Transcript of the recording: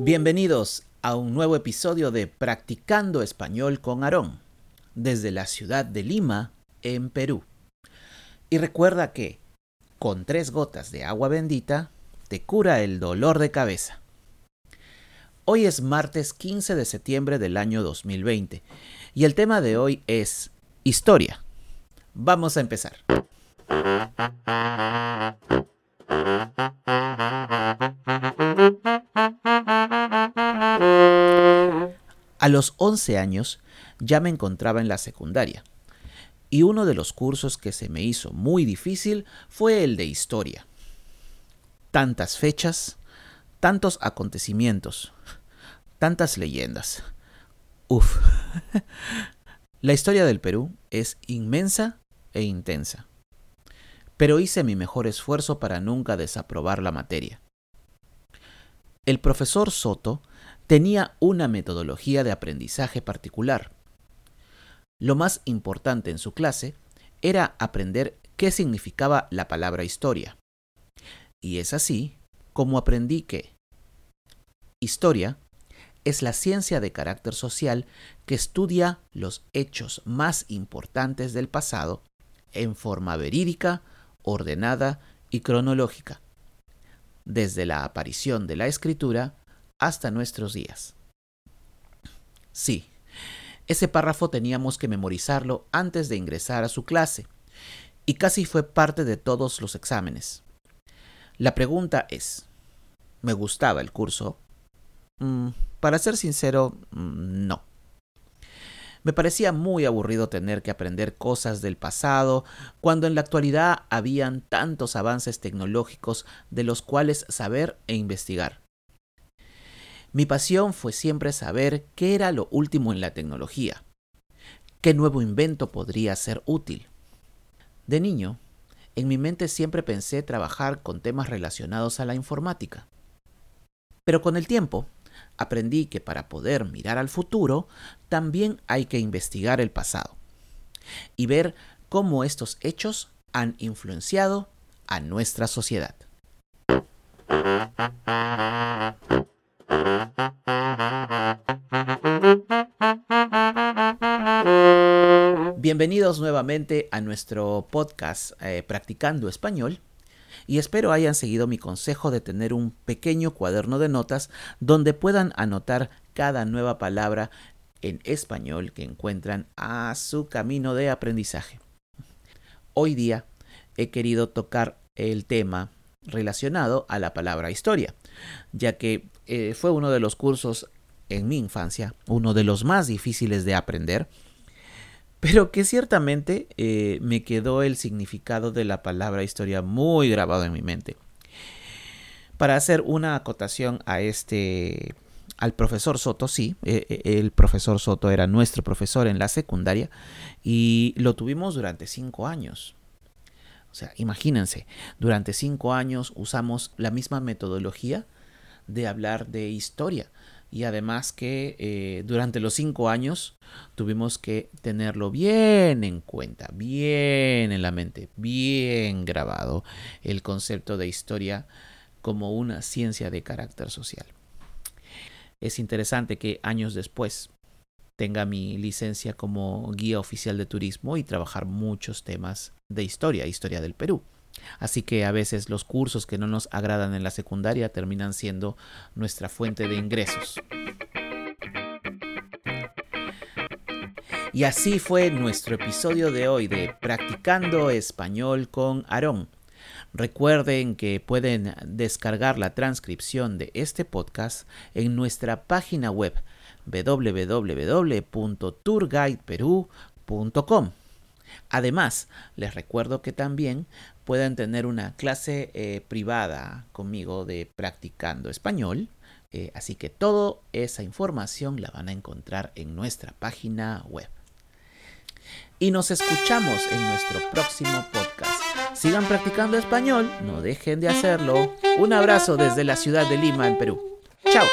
Bienvenidos a un nuevo episodio de Practicando Español con Aarón, desde la ciudad de Lima, en Perú. Y recuerda que, con tres gotas de agua bendita, te cura el dolor de cabeza. Hoy es martes 15 de septiembre del año 2020 y el tema de hoy es historia. Vamos a empezar. A los 11 años ya me encontraba en la secundaria y uno de los cursos que se me hizo muy difícil fue el de historia. Tantas fechas, tantos acontecimientos, tantas leyendas. Uf. La historia del Perú es inmensa e intensa. Pero hice mi mejor esfuerzo para nunca desaprobar la materia. El profesor Soto tenía una metodología de aprendizaje particular. Lo más importante en su clase era aprender qué significaba la palabra historia. Y es así como aprendí que historia es la ciencia de carácter social que estudia los hechos más importantes del pasado en forma verídica, ordenada y cronológica, desde la aparición de la escritura hasta nuestros días. Sí, ese párrafo teníamos que memorizarlo antes de ingresar a su clase, y casi fue parte de todos los exámenes. La pregunta es, ¿me gustaba el curso? Mm, para ser sincero, mm, no. Me parecía muy aburrido tener que aprender cosas del pasado cuando en la actualidad habían tantos avances tecnológicos de los cuales saber e investigar. Mi pasión fue siempre saber qué era lo último en la tecnología, qué nuevo invento podría ser útil. De niño, en mi mente siempre pensé trabajar con temas relacionados a la informática. Pero con el tiempo, aprendí que para poder mirar al futuro, también hay que investigar el pasado y ver cómo estos hechos han influenciado a nuestra sociedad. Bienvenidos nuevamente a nuestro podcast eh, Practicando Español y espero hayan seguido mi consejo de tener un pequeño cuaderno de notas donde puedan anotar cada nueva palabra en español que encuentran a su camino de aprendizaje. Hoy día he querido tocar el tema relacionado a la palabra historia, ya que eh, fue uno de los cursos en mi infancia, uno de los más difíciles de aprender, pero que ciertamente eh, me quedó el significado de la palabra historia muy grabado en mi mente. Para hacer una acotación a este, al profesor Soto, sí, eh, el profesor Soto era nuestro profesor en la secundaria y lo tuvimos durante cinco años. O sea, imagínense, durante cinco años usamos la misma metodología de hablar de historia. Y además que eh, durante los cinco años tuvimos que tenerlo bien en cuenta, bien en la mente, bien grabado el concepto de historia como una ciencia de carácter social. Es interesante que años después tenga mi licencia como guía oficial de turismo y trabajar muchos temas de historia, historia del Perú. Así que a veces los cursos que no nos agradan en la secundaria terminan siendo nuestra fuente de ingresos. Y así fue nuestro episodio de hoy de Practicando Español con Aarón. Recuerden que pueden descargar la transcripción de este podcast en nuestra página web www.tourguideperú.com. Además, les recuerdo que también pueden tener una clase eh, privada conmigo de practicando español. Eh, así que toda esa información la van a encontrar en nuestra página web. Y nos escuchamos en nuestro próximo podcast. Sigan practicando español, no dejen de hacerlo. Un abrazo desde la ciudad de Lima, en Perú. Chao.